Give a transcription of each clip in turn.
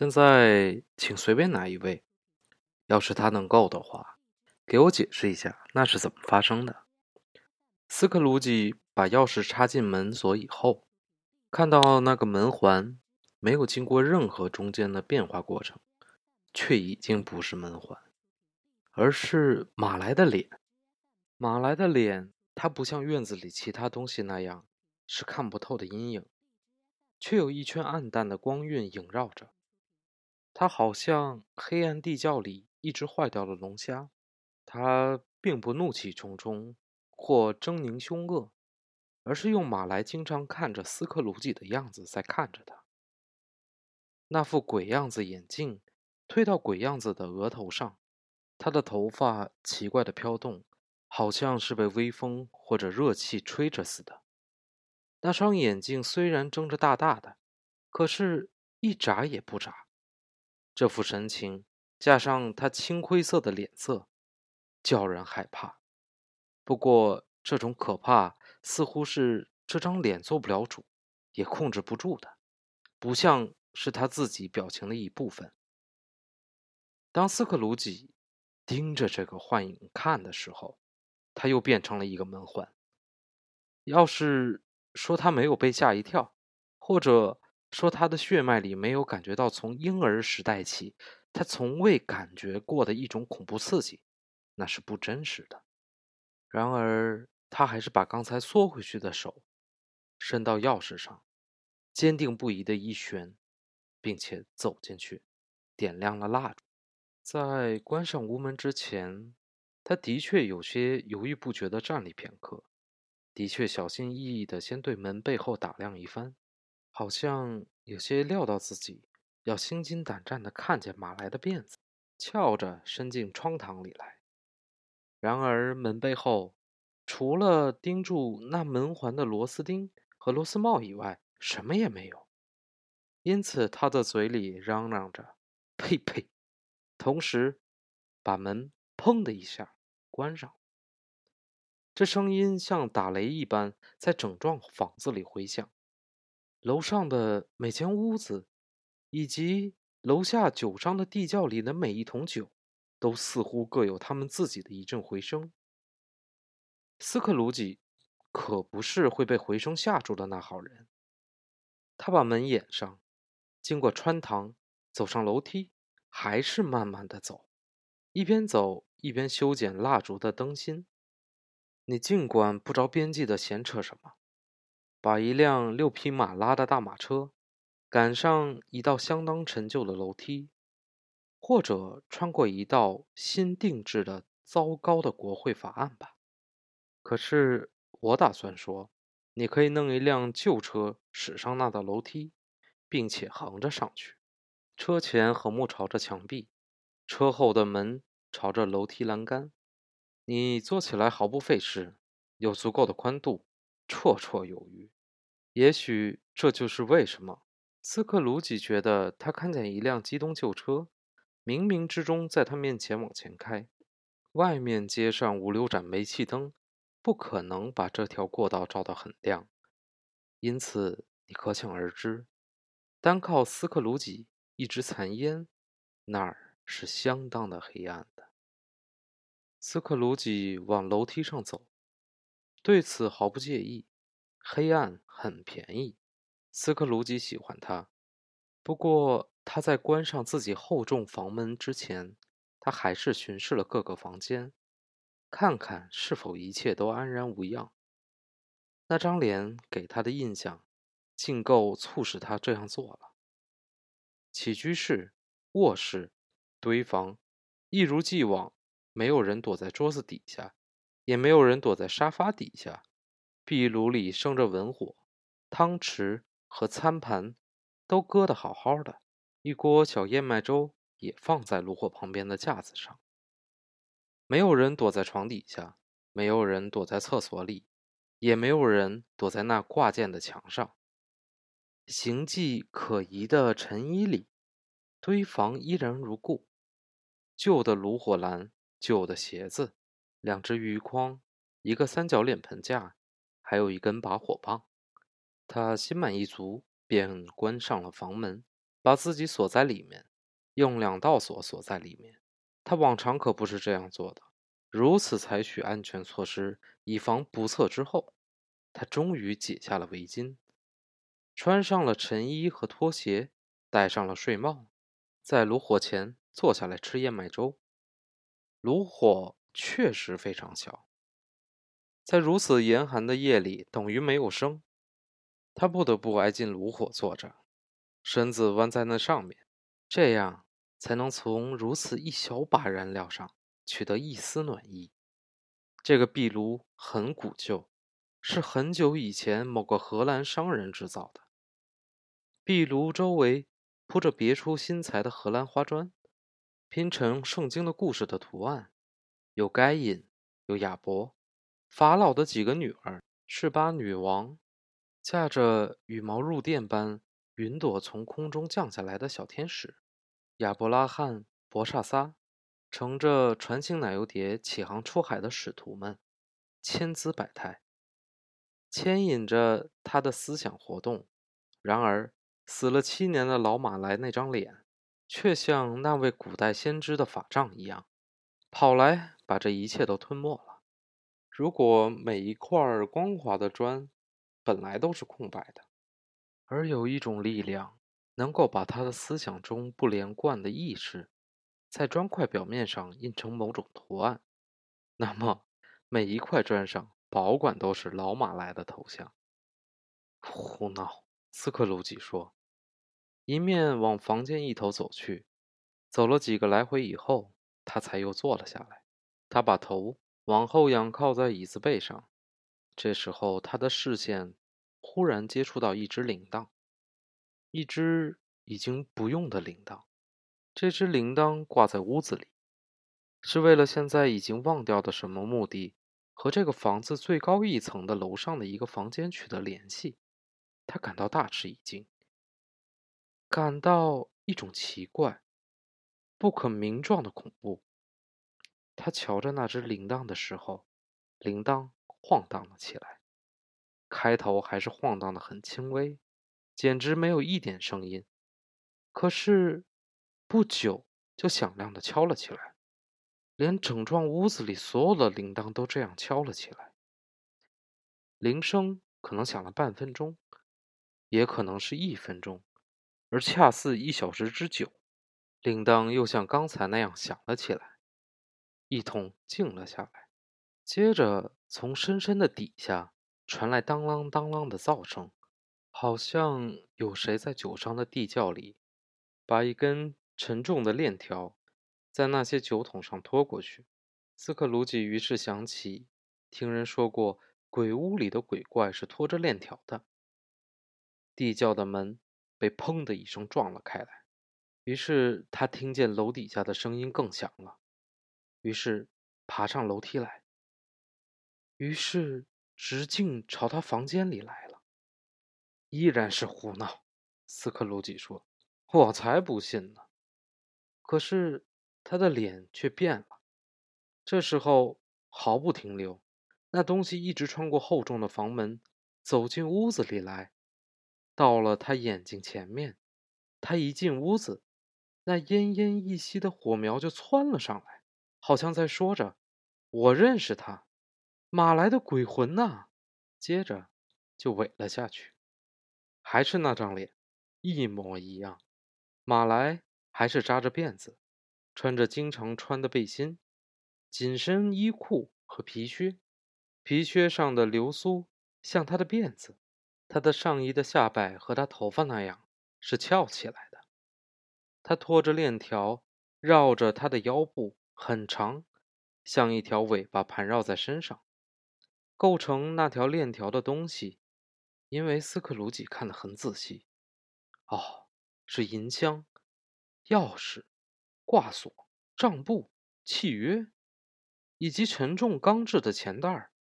现在，请随便哪一位，要是他能够的话，给我解释一下那是怎么发生的。斯克鲁吉把钥匙插进门锁以后，看到那个门环没有经过任何中间的变化过程，却已经不是门环，而是马来的脸。马来的脸，它不像院子里其他东西那样是看不透的阴影，却有一圈暗淡的光晕萦绕着。它好像黑暗地窖里一只坏掉的龙虾，它并不怒气冲冲或狰狞凶恶，而是用马来经常看着斯克鲁吉的样子在看着他。那副鬼样子眼镜推到鬼样子的额头上，他的头发奇怪的飘动，好像是被微风或者热气吹着似的。那双眼睛虽然睁着大大的，可是一眨也不眨。这副神情，加上他青灰色的脸色，叫人害怕。不过，这种可怕似乎是这张脸做不了主，也控制不住的，不像是他自己表情的一部分。当斯克鲁吉盯着这个幻影看的时候，他又变成了一个门环。要是说他没有被吓一跳，或者……说他的血脉里没有感觉到从婴儿时代起他从未感觉过的一种恐怖刺激，那是不真实的。然而，他还是把刚才缩回去的手伸到钥匙上，坚定不移的一旋，并且走进去，点亮了蜡烛。在关上屋门之前，他的确有些犹豫不决地站立片刻，的确小心翼翼地先对门背后打量一番。好像有些料到自己要心惊胆战地看见马来的辫子翘着伸进窗膛里来。然而门背后，除了钉住那门环的螺丝钉和螺丝帽以外，什么也没有。因此他的嘴里嚷嚷着“呸呸”，同时把门砰的一下关上。这声音像打雷一般，在整幢房子里回响。楼上的每间屋子，以及楼下酒商的地窖里的每一桶酒，都似乎各有他们自己的一阵回声。斯克鲁吉可不是会被回声吓住的那号人。他把门掩上，经过穿堂，走上楼梯，还是慢慢的走，一边走一边修剪蜡烛的灯芯。你尽管不着边际的闲扯什么。把一辆六匹马拉的大马车赶上一道相当陈旧的楼梯，或者穿过一道新定制的糟糕的国会法案吧。可是我打算说，你可以弄一辆旧车驶上那道楼梯，并且横着上去。车前横木朝着墙壁，车后的门朝着楼梯栏杆。你坐起来毫不费事，有足够的宽度。绰绰有余，也许这就是为什么斯克鲁吉觉得他看见一辆机动旧车，冥冥之中在他面前往前开。外面街上五六盏煤气灯，不可能把这条过道照得很亮，因此你可想而知，单靠斯克鲁吉一支残烟，那儿是相当的黑暗的。斯克鲁吉往楼梯上走。对此毫不介意，黑暗很便宜。斯克鲁吉喜欢它。不过他在关上自己厚重房门之前，他还是巡视了各个房间，看看是否一切都安然无恙。那张脸给他的印象，竟够促使他这样做了。起居室、卧室、堆房，一如既往，没有人躲在桌子底下。也没有人躲在沙发底下，壁炉里生着文火，汤匙和餐盘都搁得好好的，一锅小燕麦粥也放在炉火旁边的架子上。没有人躲在床底下，没有人躲在厕所里，也没有人躲在那挂件的墙上。形迹可疑的陈衣里，堆房依然如故，旧的炉火篮，旧的鞋子。两只鱼筐，一个三角脸盆架，还有一根拔火棒。他心满意足，便关上了房门，把自己锁在里面，用两道锁锁在里面。他往常可不是这样做的。如此采取安全措施，以防不测之后，他终于解下了围巾，穿上了晨衣和拖鞋，戴上了睡帽，在炉火前坐下来吃燕麦粥。炉火确实非常小，在如此严寒的夜里，等于没有生。他不得不挨近炉火坐着，身子弯在那上面，这样才能从如此一小把燃料上取得一丝暖意。这个壁炉很古旧，是很久以前某个荷兰商人制造的。壁炉周围铺着别出心裁的荷兰花砖。拼成圣经的故事的图案，有该隐，有亚伯，法老的几个女儿，示巴女王，驾着羽毛入殿般云朵从空中降下来的小天使，亚伯拉罕，伯萨撒，乘着船形奶油碟起航出海的使徒们，千姿百态，牵引着他的思想活动。然而，死了七年的老马来那张脸。却像那位古代先知的法杖一样，跑来把这一切都吞没了。如果每一块光滑的砖本来都是空白的，而有一种力量能够把他的思想中不连贯的意识，在砖块表面上印成某种图案，那么每一块砖上保管都是老马来的头像。胡闹，斯克鲁吉说。一面往房间一头走去，走了几个来回以后，他才又坐了下来。他把头往后仰，靠在椅子背上。这时候，他的视线忽然接触到一只铃铛，一只已经不用的铃铛。这只铃铛挂在屋子里，是为了现在已经忘掉的什么目的，和这个房子最高一层的楼上的一个房间取得联系。他感到大吃一惊。感到一种奇怪、不可名状的恐怖。他瞧着那只铃铛的时候，铃铛晃荡了起来。开头还是晃荡的很轻微，简直没有一点声音。可是不久就响亮的敲了起来，连整幢屋子里所有的铃铛都这样敲了起来。铃声可能响了半分钟，也可能是一分钟。而恰似一小时之久，铃铛又像刚才那样响了起来，一同静了下来。接着，从深深的底下传来当啷当啷的噪声，好像有谁在酒商的地窖里把一根沉重的链条在那些酒桶上拖过去。斯克鲁吉于是想起，听人说过，鬼屋里的鬼怪是拖着链条的。地窖的门。被砰的一声撞了开来，于是他听见楼底下的声音更响了，于是爬上楼梯来，于是直径朝他房间里来了。依然是胡闹，斯克鲁吉说：“我才不信呢。”可是他的脸却变了，这时候毫不停留，那东西一直穿过厚重的房门，走进屋子里来。到了他眼睛前面，他一进屋子，那奄奄一息的火苗就窜了上来，好像在说着：“我认识他，马来的鬼魂呐！”接着就萎了下去，还是那张脸，一模一样。马来还是扎着辫子，穿着经常穿的背心、紧身衣裤和皮靴，皮靴上的流苏像他的辫子。他的上衣的下摆和他头发那样是翘起来的，他拖着链条绕着他的腰部，很长，像一条尾巴盘绕在身上。构成那条链条的东西，因为斯克鲁吉看得很仔细，哦，是银枪、钥匙、挂锁、账簿、契约，以及沉重钢制的钱袋儿。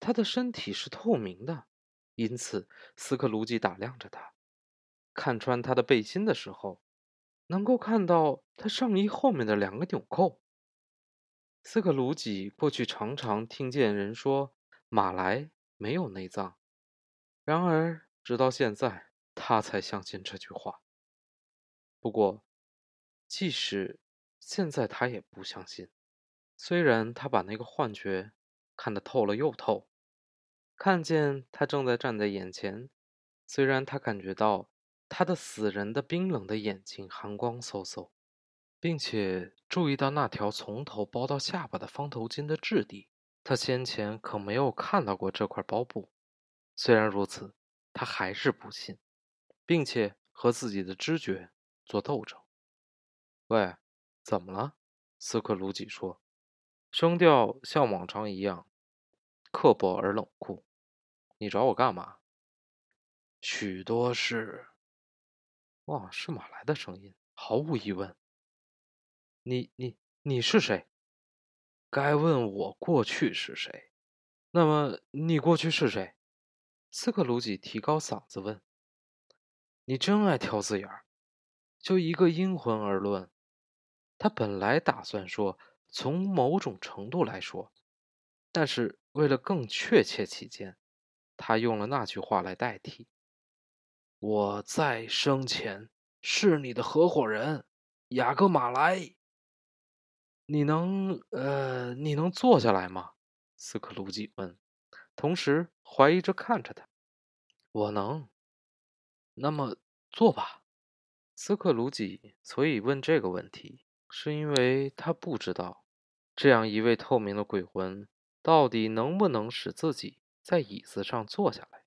他的身体是透明的。因此，斯克鲁吉打量着他，看穿他的背心的时候，能够看到他上衣后面的两个纽扣。斯克鲁吉过去常常听见人说马来没有内脏，然而直到现在，他才相信这句话。不过，即使现在他也不相信。虽然他把那个幻觉看得透了又透，看见他正在站在眼前，虽然他感觉到他的死人的冰冷的眼睛寒光飕飕，并且注意到那条从头包到下巴的方头巾的质地，他先前可没有看到过这块包布。虽然如此，他还是不信，并且和自己的知觉做斗争。喂，怎么了？斯克鲁吉说。声调像往常一样刻薄而冷酷。你找我干嘛？许多事。哇，是马来的声音，毫无疑问。你、你、你是谁？该问我过去是谁。那么你过去是谁？斯克鲁吉提高嗓子问。你真爱挑字眼儿。就一个阴魂而论，他本来打算说。从某种程度来说，但是为了更确切起见，他用了那句话来代替：“我在生前是你的合伙人，雅各马莱。”你能……呃，你能坐下来吗？斯克鲁吉问，同时怀疑着看着他。“我能。”那么坐吧。斯克鲁吉所以问这个问题，是因为他不知道。这样一位透明的鬼魂，到底能不能使自己在椅子上坐下来，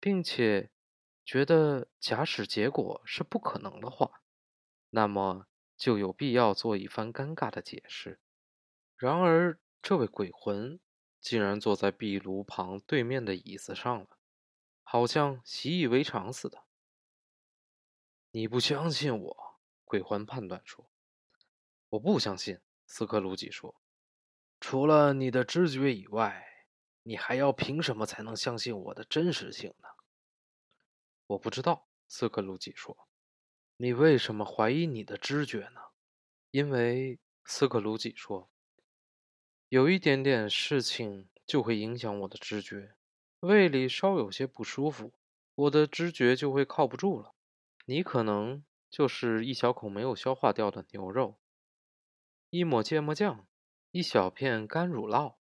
并且觉得，假使结果是不可能的话，那么就有必要做一番尴尬的解释。然而，这位鬼魂竟然坐在壁炉旁对面的椅子上了，好像习以为常似的。你不相信我？鬼魂判断说：“我不相信。”斯克鲁吉说：“除了你的知觉以外，你还要凭什么才能相信我的真实性呢？”我不知道。斯克鲁吉说：“你为什么怀疑你的知觉呢？”因为斯克鲁吉说：“有一点点事情就会影响我的知觉，胃里稍有些不舒服，我的知觉就会靠不住了。你可能就是一小口没有消化掉的牛肉。”一抹芥末酱，一小片干乳酪，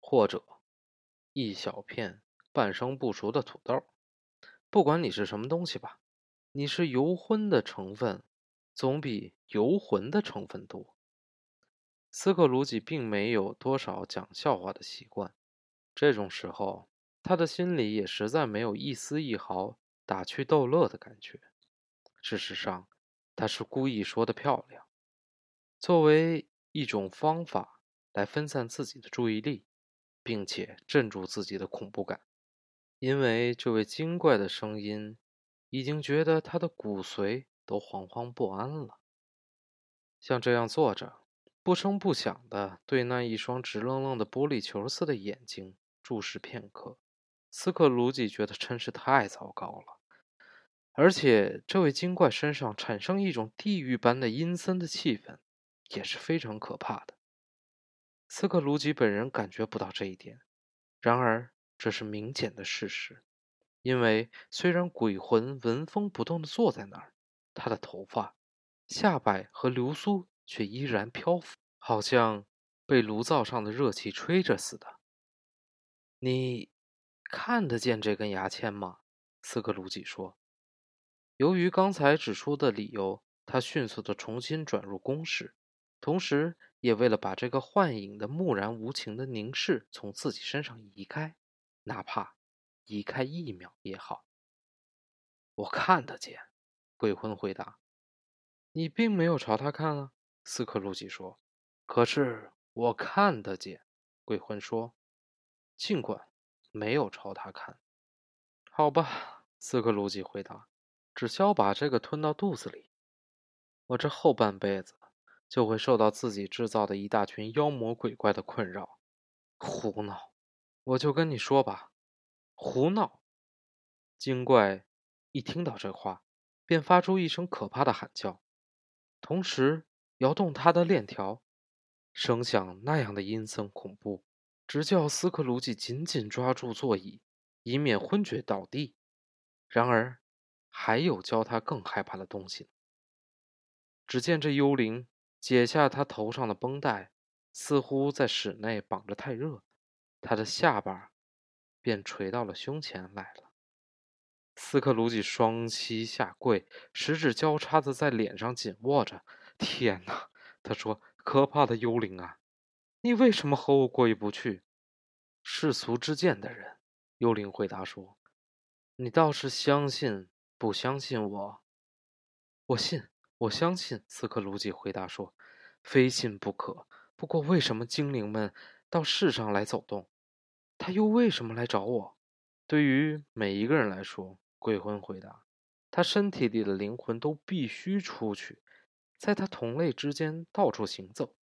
或者一小片半生不熟的土豆。不管你是什么东西吧，你是油荤的成分，总比游魂的成分多。斯克鲁吉并没有多少讲笑话的习惯，这种时候，他的心里也实在没有一丝一毫打趣逗乐的感觉。事实上，他是故意说的漂亮，作为。一种方法来分散自己的注意力，并且镇住自己的恐怖感，因为这位精怪的声音已经觉得他的骨髓都惶惶不安了。像这样坐着，不声不响地对那一双直愣愣的玻璃球似的眼睛注视片刻，斯克鲁吉觉得真是太糟糕了。而且，这位精怪身上产生一种地狱般的阴森的气氛。也是非常可怕的。斯克鲁吉本人感觉不到这一点，然而这是明显的事实，因为虽然鬼魂纹风不动地坐在那儿，他的头发、下摆和流苏却依然漂浮，好像被炉灶上的热气吹着似的。你看得见这根牙签吗？斯克鲁吉说。由于刚才指出的理由，他迅速地重新转入公式。同时，也为了把这个幻影的木然无情的凝视从自己身上移开，哪怕移开一秒也好。我看得见，鬼魂回答。你并没有朝他看啊，斯克鲁吉说。可是我看得见，鬼魂说，尽管没有朝他看。好吧，斯克鲁吉回答。只需要把这个吞到肚子里，我这后半辈子。就会受到自己制造的一大群妖魔鬼怪的困扰。胡闹！我就跟你说吧，胡闹！精怪一听到这话，便发出一声可怕的喊叫，同时摇动他的链条，声响那样的阴森恐怖，直叫斯克鲁吉紧紧抓住座椅，以免昏厥倒地。然而，还有教他更害怕的东西。只见这幽灵解下他头上的绷带，似乎在室内绑着太热，他的下巴便垂到了胸前来了。斯克鲁吉双膝下跪，十指交叉的在脸上紧握着。天哪！他说：“可怕的幽灵啊，你为什么和我过意不去？”世俗之见的人，幽灵回答说：“你倒是相信不相信我？”我信，我相信。斯克鲁吉回答说：“非信不可。不过，为什么精灵们到世上来走动？他又为什么来找我？”对于每一个人来说，鬼魂回答：“他身体里的灵魂都必须出去，在他同类之间到处行走，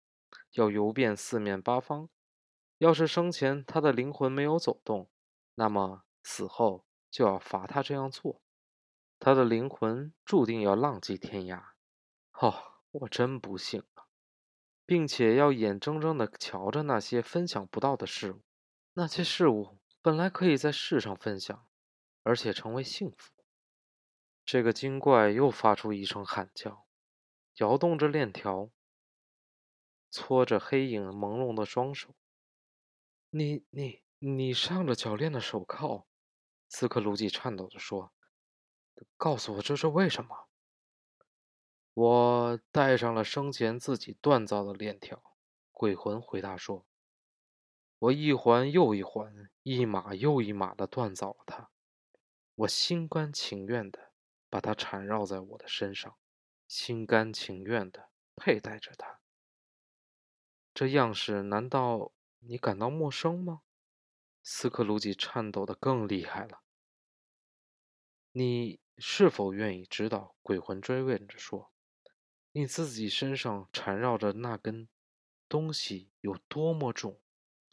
要游遍四面八方。要是生前他的灵魂没有走动，那么死后就要罚他这样做。他的灵魂注定要浪迹天涯。哦，我真不幸啊，并且要眼睁睁地瞧着那些分享不到的事物，那些事物本来可以在世上分享。”而且成为幸福。这个精怪又发出一声喊叫，摇动着链条，搓着黑影朦胧的双手。你、你、你上了铰链的手铐，斯克鲁吉颤抖着说：“告诉我这是为什么？”我带上了生前自己锻造的链条，鬼魂回答说：“我一环又一环，一码又一码的锻造了它。”我心甘情愿的把它缠绕在我的身上，心甘情愿的佩戴着它。这样式难道你感到陌生吗？斯克鲁吉颤抖的更厉害了。你是否愿意知道？鬼魂追问着说：“你自己身上缠绕着那根东西有多么重，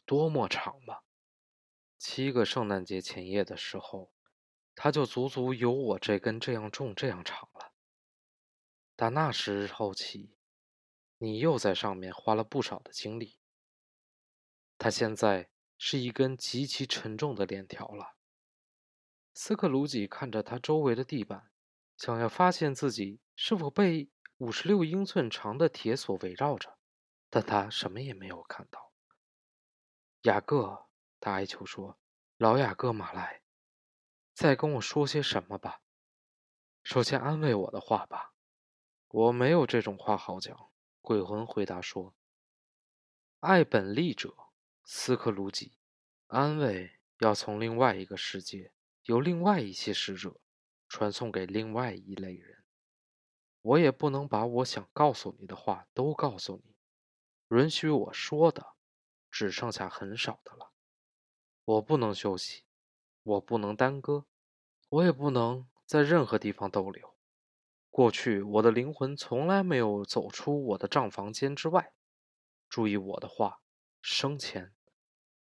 多么长吗？”七个圣诞节前夜的时候。它就足足有我这根这样重、这样长了。打那时候起，你又在上面花了不少的精力。它现在是一根极其沉重的链条了。斯克鲁吉看着他周围的地板，想要发现自己是否被五十六英寸长的铁锁围绕着，但他什么也没有看到。雅各，他哀求说：“老雅各马来。”再跟我说些什么吧，首先安慰我的话吧。我没有这种话好讲。鬼魂回答说：“爱本利者，斯克鲁吉，安慰要从另外一个世界，由另外一些使者传送给另外一类人。我也不能把我想告诉你的话都告诉你，允许我说的，只剩下很少的了。我不能休息。”我不能耽搁，我也不能在任何地方逗留。过去，我的灵魂从来没有走出我的帐房间之外。注意我的话，生前，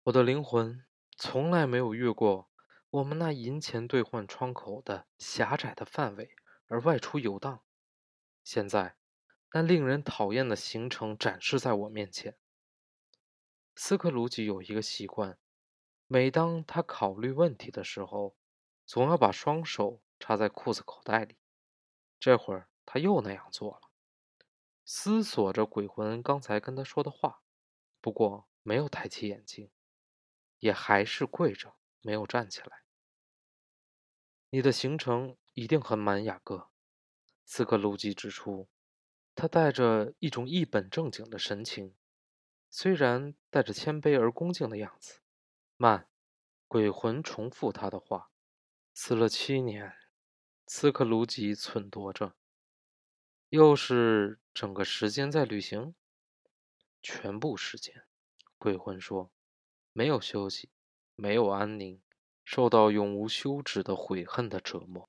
我的灵魂从来没有越过我们那银钱兑换窗口的狭窄的范围而外出游荡。现在，那令人讨厌的行程展示在我面前。斯克鲁吉有一个习惯。每当他考虑问题的时候，总要把双手插在裤子口袋里。这会儿他又那样做了，思索着鬼魂刚才跟他说的话，不过没有抬起眼睛，也还是跪着，没有站起来。你的行程一定很满，雅各。斯克鲁吉指出，他带着一种一本正经的神情，虽然带着谦卑而恭敬的样子。慢，鬼魂重复他的话：“死了七年。”斯克鲁吉忖度着：“又是整个时间在旅行？”全部时间，鬼魂说：“没有休息，没有安宁，受到永无休止的悔恨的折磨。”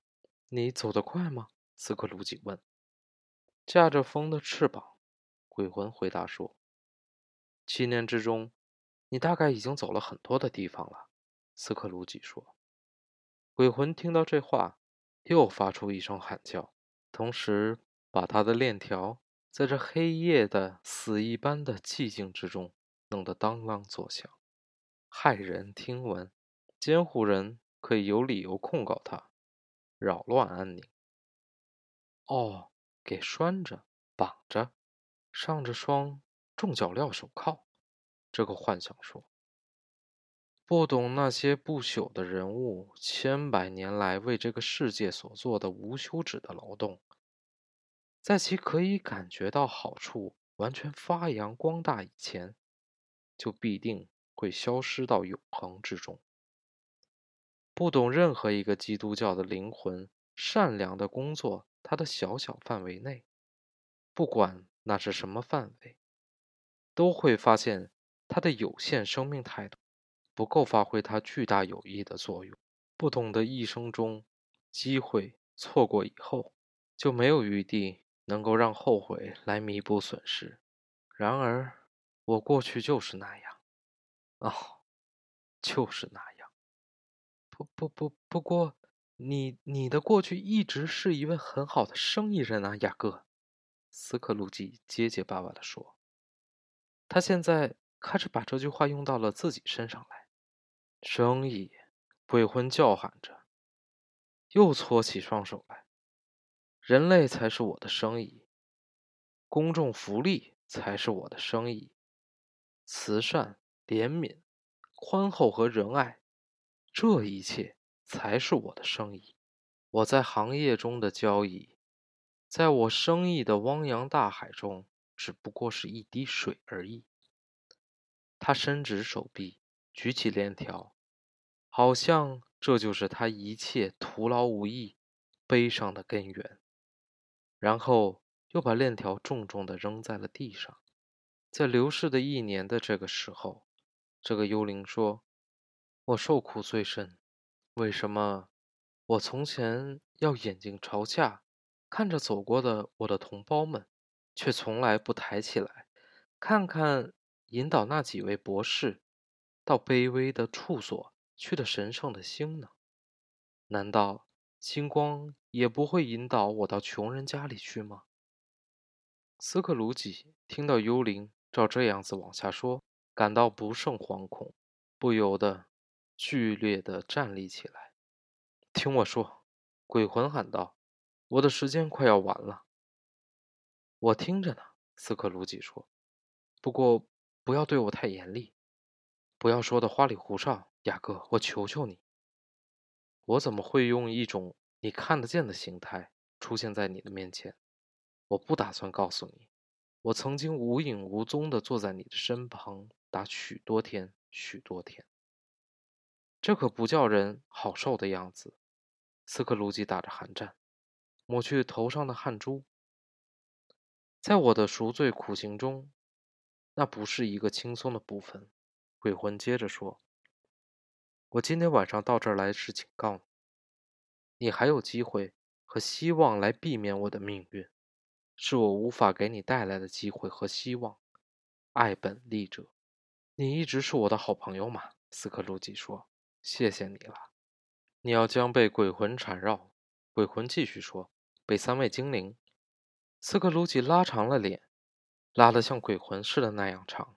你走得快吗？斯克鲁吉问。“驾着风的翅膀。”鬼魂回答说：“七年之中。”你大概已经走了很多的地方了，斯克鲁吉说。鬼魂听到这话，又发出一声喊叫，同时把他的链条在这黑夜的死一般的寂静之中弄得当啷作响，骇人听闻。监护人可以有理由控告他扰乱安宁。哦，给拴着，绑着，上着双重脚镣手铐。这个幻想说：“不懂那些不朽的人物千百年来为这个世界所做的无休止的劳动，在其可以感觉到好处、完全发扬光大以前，就必定会消失到永恒之中。不懂任何一个基督教的灵魂善良的工作，它的小小范围内，不管那是什么范围，都会发现。”他的有限生命态度不够发挥他巨大有益的作用。不懂得一生中机会错过以后，就没有余地能够让后悔来弥补损失。然而，我过去就是那样，哦，就是那样。不不不，不过你你的过去一直是一位很好的生意人啊，雅各。斯克鲁吉结结巴巴地说：“他现在。”开始把这句话用到了自己身上来。生意，鬼魂叫喊着，又搓起双手来。人类才是我的生意，公众福利才是我的生意，慈善、怜悯、宽厚和仁爱，这一切才是我的生意。我在行业中的交易，在我生意的汪洋大海中，只不过是一滴水而已。他伸直手臂，举起链条，好像这就是他一切徒劳无益、悲伤的根源。然后又把链条重重地扔在了地上。在流逝的一年的这个时候，这个幽灵说：“我受苦最深。为什么我从前要眼睛朝下，看着走过的我的同胞们，却从来不抬起来，看看？”引导那几位博士到卑微的处所去的神圣的星呢？难道星光也不会引导我到穷人家里去吗？斯克鲁吉听到幽灵照这样子往下说，感到不胜惶恐，不由得剧烈地站立起来。听我说，鬼魂喊道：“我的时间快要完了。”我听着呢，斯克鲁吉说。不过。不要对我太严厉，不要说的花里胡哨，雅各，我求求你。我怎么会用一种你看得见的形态出现在你的面前？我不打算告诉你，我曾经无影无踪地坐在你的身旁打许多天，许多天。这可不叫人好受的样子。斯克鲁吉打着寒战，抹去头上的汗珠。在我的赎罪苦行中。那不是一个轻松的部分，鬼魂接着说：“我今天晚上到这儿来是警告你，你还有机会和希望来避免我的命运，是我无法给你带来的机会和希望。爱本利者，你一直是我的好朋友嘛。”斯克鲁吉说：“谢谢你了。你要将被鬼魂缠绕。”鬼魂继续说：“被三位精灵。”斯克鲁吉拉长了脸。拉得像鬼魂似的那样长，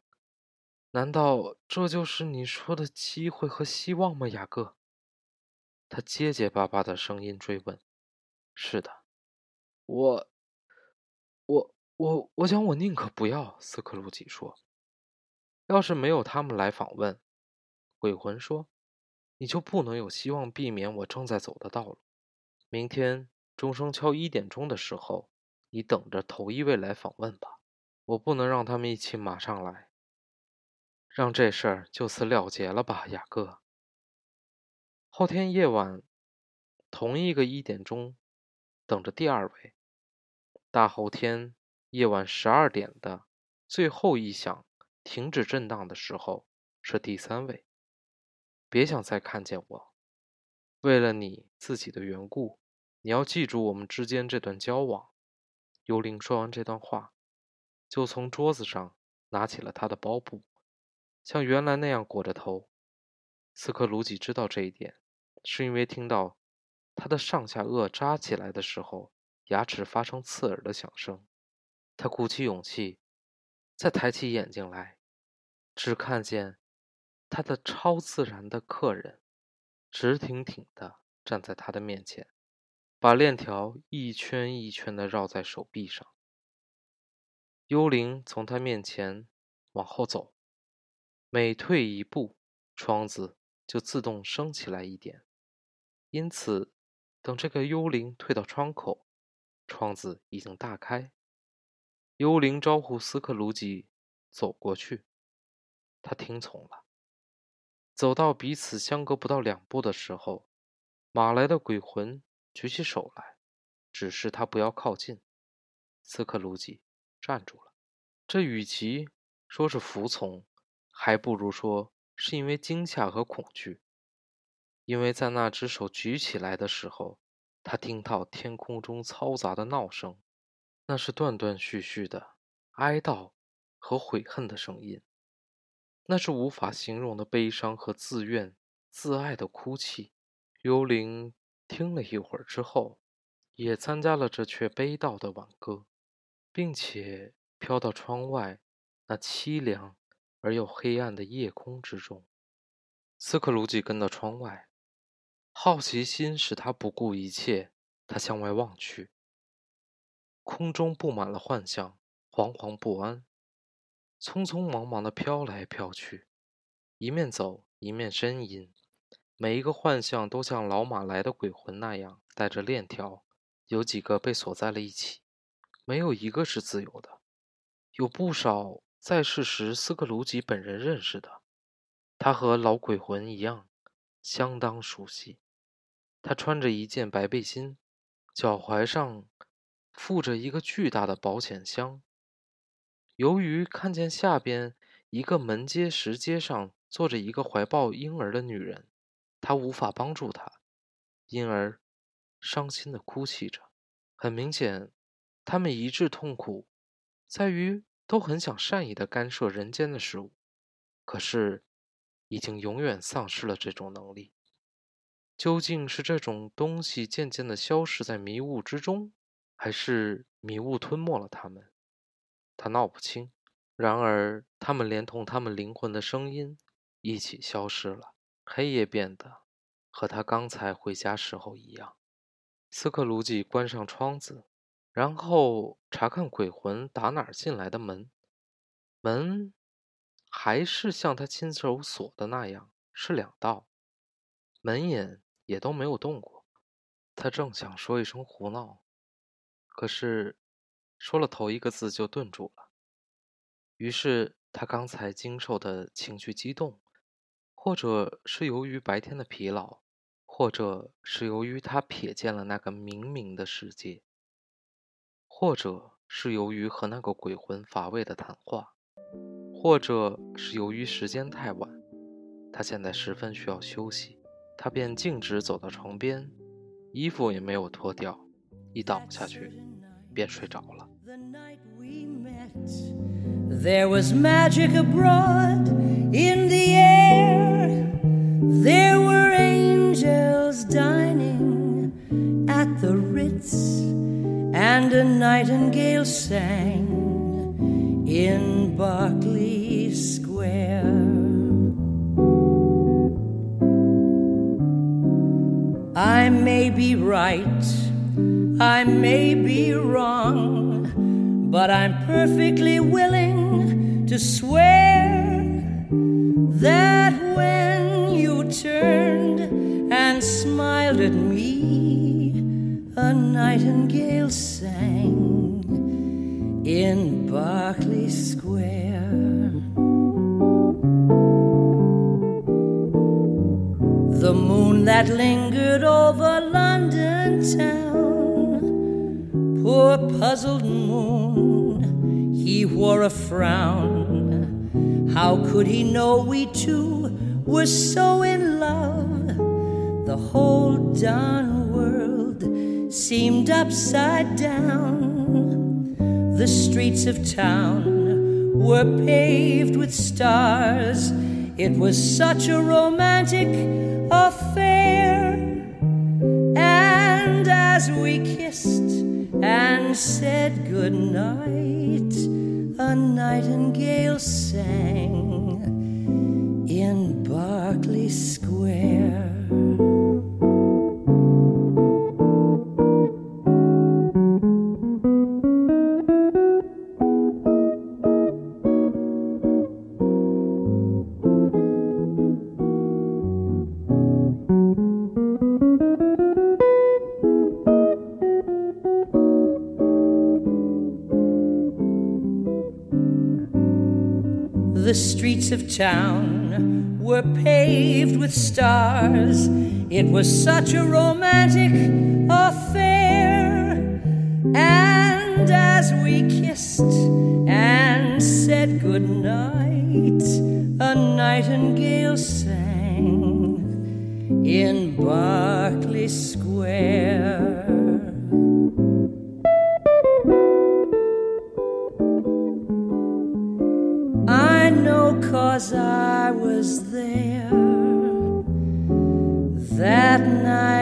难道这就是你说的机会和希望吗，雅各？他结结巴巴的声音追问。是的，我，我，我，我想我宁可不要。斯克鲁吉说。要是没有他们来访问，鬼魂说，你就不能有希望避免我正在走的道路。明天钟声敲一点钟的时候，你等着头一位来访问吧。我不能让他们一起马上来，让这事儿就此了结了吧，雅各。后天夜晚，同一个一点钟，等着第二位。大后天夜晚十二点的最后一响停止震荡的时候，是第三位。别想再看见我。为了你自己的缘故，你要记住我们之间这段交往。幽灵说完这段话。就从桌子上拿起了他的包布，像原来那样裹着头。斯克鲁吉知道这一点，是因为听到他的上下颚扎起来的时候，牙齿发生刺耳的响声。他鼓起勇气，再抬起眼睛来，只看见他的超自然的客人，直挺挺地站在他的面前，把链条一圈一圈地绕在手臂上。幽灵从他面前往后走，每退一步，窗子就自动升起来一点。因此，等这个幽灵退到窗口，窗子已经大开。幽灵招呼斯克鲁吉走过去，他听从了。走到彼此相隔不到两步的时候，马来的鬼魂举起手来，指示他不要靠近。斯克鲁吉站住了。这与其说是服从，还不如说是因为惊吓和恐惧。因为在那只手举起来的时候，他听到天空中嘈杂的闹声，那是断断续续的哀悼和悔恨的声音。那是无法形容的悲伤和自怨自艾的哭泣。幽灵听了一会儿之后，也参加了这阙悲悼的挽歌，并且飘到窗外那凄凉而又黑暗的夜空之中。斯克鲁吉跟到窗外，好奇心使他不顾一切。他向外望去，空中布满了幻象，惶惶不安。匆匆忙忙地飘来飘去，一面走一面呻吟。每一个幻象都像老马来的鬼魂那样带着链条，有几个被锁在了一起，没有一个是自由的。有不少在世时斯克鲁吉本人认识的，他和老鬼魂一样，相当熟悉。他穿着一件白背心，脚踝上附着一个巨大的保险箱。由于看见下边一个门阶石阶上坐着一个怀抱婴儿的女人，他无法帮助他，因而伤心的哭泣着。很明显，他们一致痛苦在于都很想善意的干涉人间的事物，可是已经永远丧失了这种能力。究竟是这种东西渐渐的消失在迷雾之中，还是迷雾吞没了他们？他闹不清，然而他们连同他们灵魂的声音一起消失了。黑夜变得和他刚才回家时候一样。斯克鲁吉关上窗子，然后查看鬼魂打哪儿进来的门。门还是像他亲手锁的那样，是两道，门眼也都没有动过。他正想说一声胡闹，可是。说了头一个字就顿住了，于是他刚才经受的情绪激动，或者是由于白天的疲劳，或者是由于他瞥见了那个明明的世界，或者是由于和那个鬼魂乏味的谈话，或者是由于时间太晚，他现在十分需要休息，他便径直走到床边，衣服也没有脱掉，一倒下去便睡着了。There was magic abroad in the. And a nightingale sang in Berkeley Square. I may be right, I may be wrong but I'm perfectly willing to swear that a nightingale sang in Berkeley Square. The moon that lingered over London town, poor puzzled moon he wore a frown. How could he know we two were so in love? The whole darn seemed upside down. The streets of town were paved with stars. It was such a romantic affair. And as we kissed and said good night, a nightingale sang The streets of town were paved with stars. It was such a romantic affair. And as we kissed and said goodnight, a nightingale sang in Berkeley Square. I was there. That night